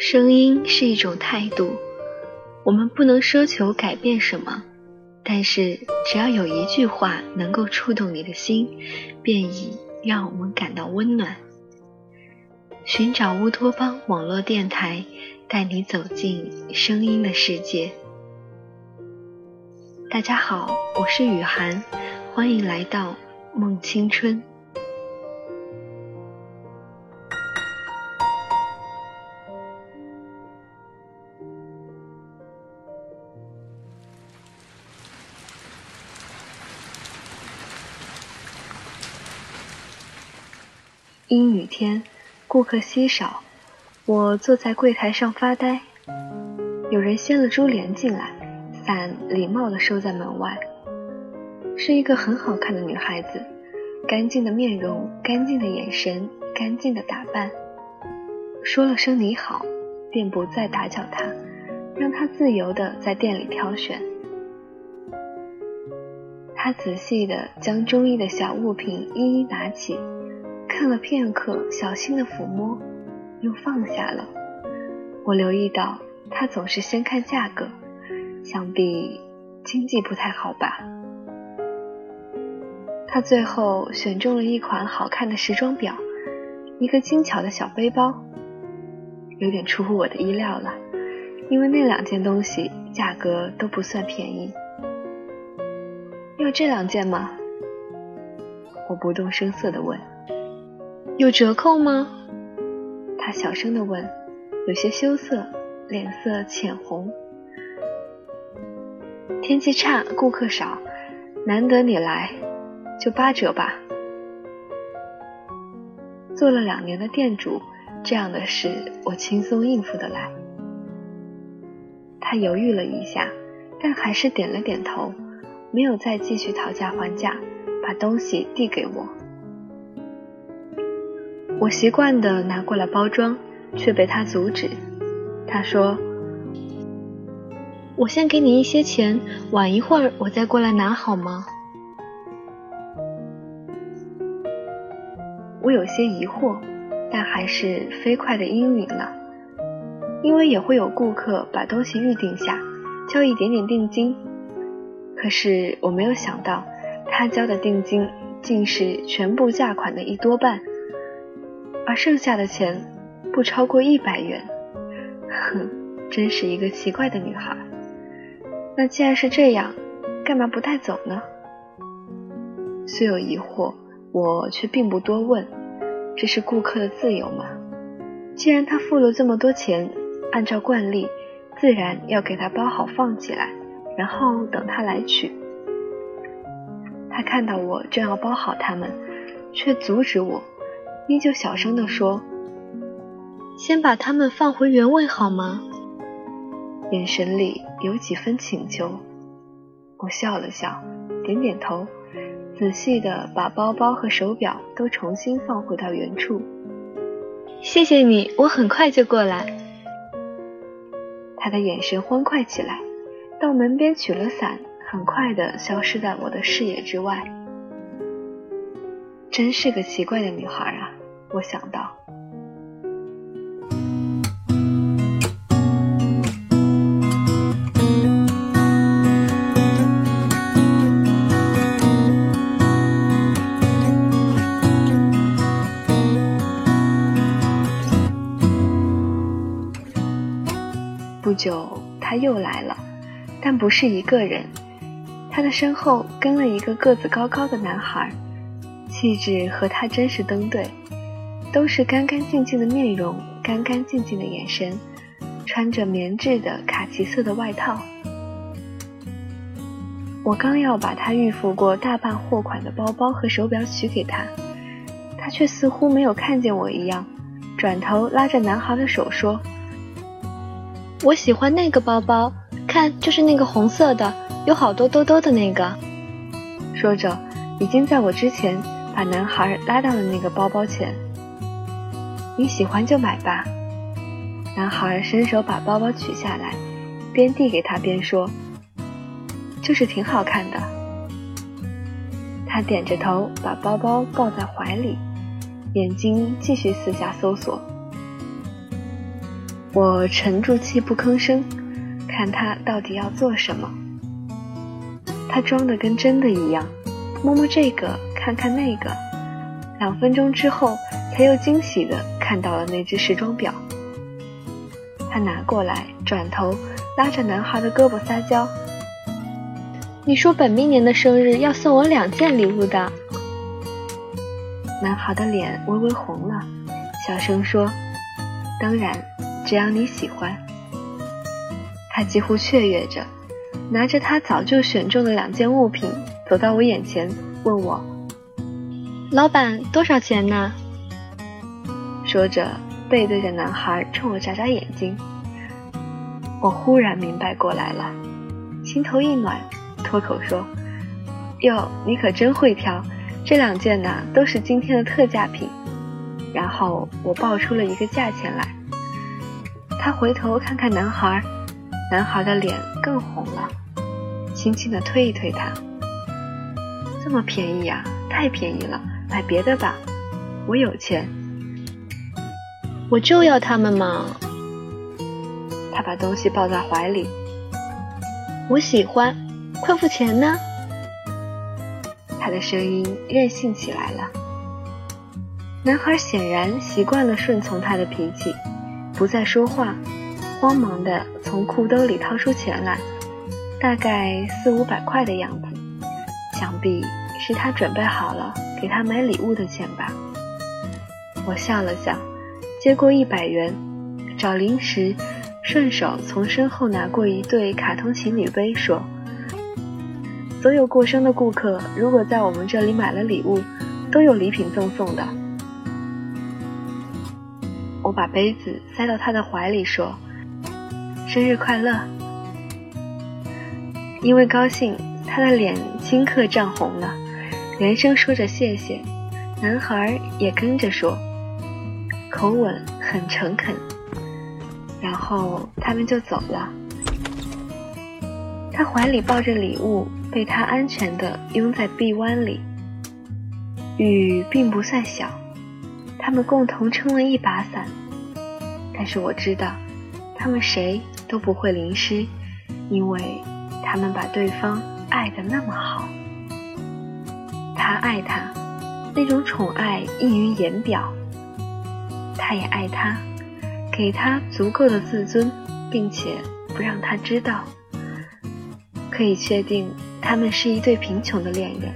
声音是一种态度，我们不能奢求改变什么，但是只要有一句话能够触动你的心，便已让我们感到温暖。寻找乌托邦网络电台，带你走进声音的世界。大家好，我是雨涵，欢迎来到梦青春。阴雨天，顾客稀少，我坐在柜台上发呆。有人掀了珠帘进来，伞礼貌地收在门外。是一个很好看的女孩子，干净的面容，干净的眼神，干净的打扮。说了声你好，便不再打搅她，让她自由地在店里挑选。她仔细地将中意的小物品一一拿起。看了片刻，小心的抚摸，又放下了。我留意到他总是先看价格，想必经济不太好吧。他最后选中了一款好看的时装表，一个精巧的小背包，有点出乎我的意料了，因为那两件东西价格都不算便宜。要这两件吗？我不动声色地问。有折扣吗？他小声的问，有些羞涩，脸色浅红。天气差，顾客少，难得你来，就八折吧。做了两年的店主，这样的事我轻松应付得来。他犹豫了一下，但还是点了点头，没有再继续讨价还价，把东西递给我。我习惯的拿过来包装，却被他阻止。他说：“我先给你一些钱，晚一会儿我再过来拿好吗？”我有些疑惑，但还是飞快的应允了，因为也会有顾客把东西预定下，交一点点定金。可是我没有想到，他交的定金竟是全部价款的一多半。而剩下的钱不超过一百元，哼，真是一个奇怪的女孩。那既然是这样，干嘛不带走呢？虽有疑惑，我却并不多问，这是顾客的自由嘛。既然他付了这么多钱，按照惯例，自然要给他包好放起来，然后等他来取。他看到我正要包好它们，却阻止我。依旧小声地说：“先把它们放回原位好吗？”眼神里有几分请求。我笑了笑，点点头，仔细地把包包和手表都重新放回到原处。谢谢你，我很快就过来。他的眼神欢快起来，到门边取了伞，很快地消失在我的视野之外。真是个奇怪的女孩啊！我想到，不久他又来了，但不是一个人，他的身后跟了一个个子高高的男孩，气质和他真是登对。都是干干净净的面容，干干净净的眼神，穿着棉质的卡其色的外套。我刚要把他预付过大半货款的包包和手表取给他，他却似乎没有看见我一样，转头拉着男孩的手说：“我喜欢那个包包，看，就是那个红色的，有好多兜兜的那个。”说着，已经在我之前把男孩拉到了那个包包前。你喜欢就买吧。男孩伸手把包包取下来，边递给他边说：“就是挺好看的。”他点着头，把包包抱在怀里，眼睛继续四下搜索。我沉住气不吭声，看他到底要做什么。他装的跟真的一样，摸摸这个，看看那个。两分钟之后，他又惊喜的看到了那只时装表。他拿过来，转头拉着男孩的胳膊撒娇：“你说本命年的生日要送我两件礼物的。”男孩的脸微微红了，小声说：“当然，只要你喜欢。”他几乎雀跃着。拿着他早就选中的两件物品，走到我眼前，问我：“老板，多少钱呢？”说着，背对着男孩，冲我眨眨眼睛。我忽然明白过来了，心头一暖，脱口说：“哟，你可真会挑，这两件呢，都是今天的特价品。”然后我报出了一个价钱来。他回头看看男孩。男孩的脸更红了，轻轻地推一推他。这么便宜呀，太便宜了，买别的吧。我有钱，我就要他们嘛。他把东西抱在怀里，我喜欢，快付钱呢。他的声音任性起来了。男孩显然习惯了顺从他的脾气，不再说话。慌忙地从裤兜里掏出钱来，大概四五百块的样子，想必是他准备好了给他买礼物的钱吧。我笑了笑，接过一百元，找零食，顺手从身后拿过一对卡通情侣杯，说：“所有过生的顾客，如果在我们这里买了礼物，都有礼品赠送的。”我把杯子塞到他的怀里，说。生日快乐！因为高兴，他的脸顷刻涨红了，连声说着谢谢。男孩也跟着说，口吻很诚恳。然后他们就走了。他怀里抱着礼物，被他安全地拥在臂弯里。雨并不算小，他们共同撑了一把伞。但是我知道，他们谁？都不会淋湿，因为他们把对方爱得那么好。他爱他，那种宠爱溢于言表。他也爱他，给他足够的自尊，并且不让他知道。可以确定，他们是一对贫穷的恋人，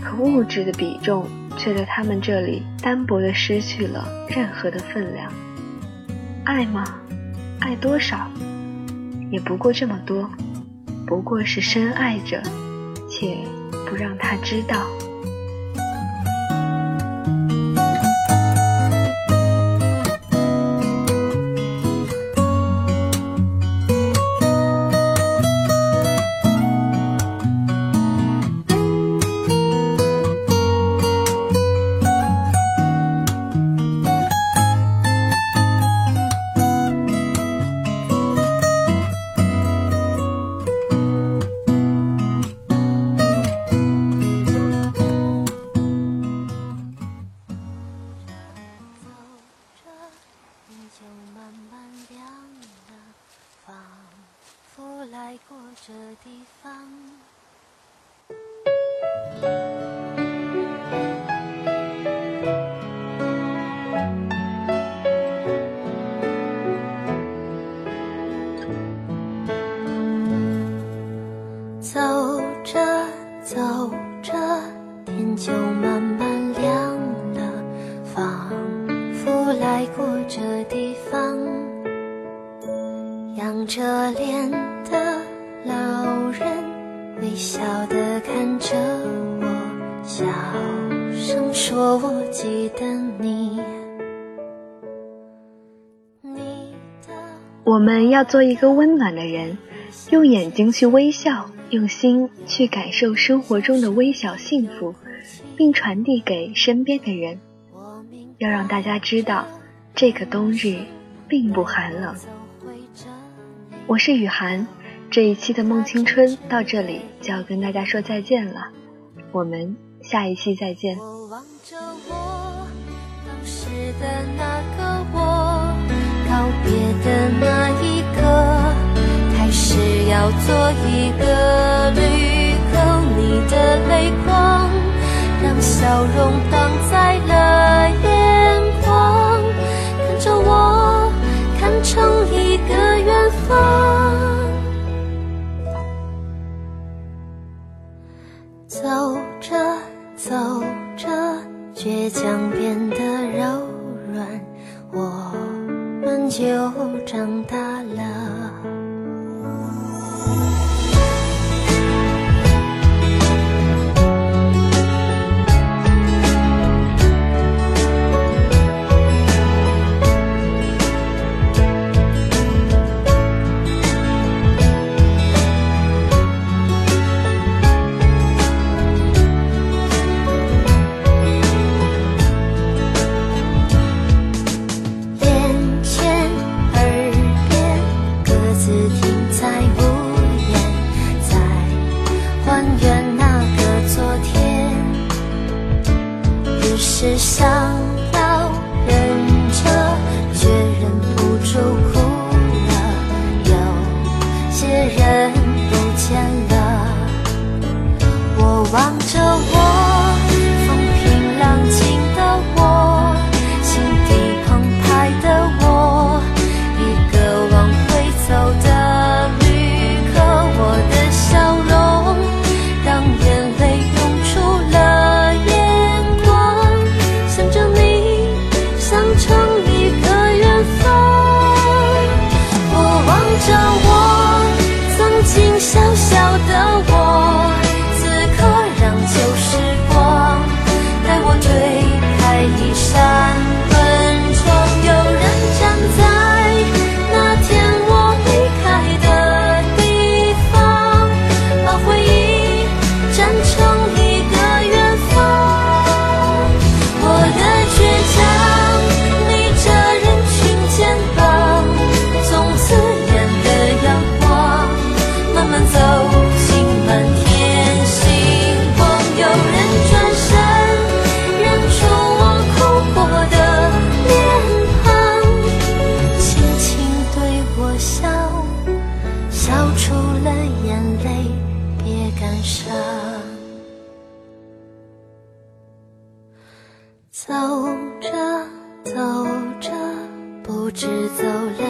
可物质的比重却在他们这里单薄的失去了任何的分量。爱吗？爱多少，也不过这么多，不过是深爱着，且不让他知道。微笑的看着我，小声说：“我记得你。”我们要做一个温暖的人，用眼睛去微笑，用心去感受生活中的微小幸福，并传递给身边的人。要让大家知道，这个冬日并不寒冷。我是雨涵，这一期的《梦青春》到这里就要跟大家说再见了，我们下一期再见。告别的那一刻，要做一个。你的泪光，让笑容挡在了。将变得柔软我们就长大。望着我上走着走着不知走了。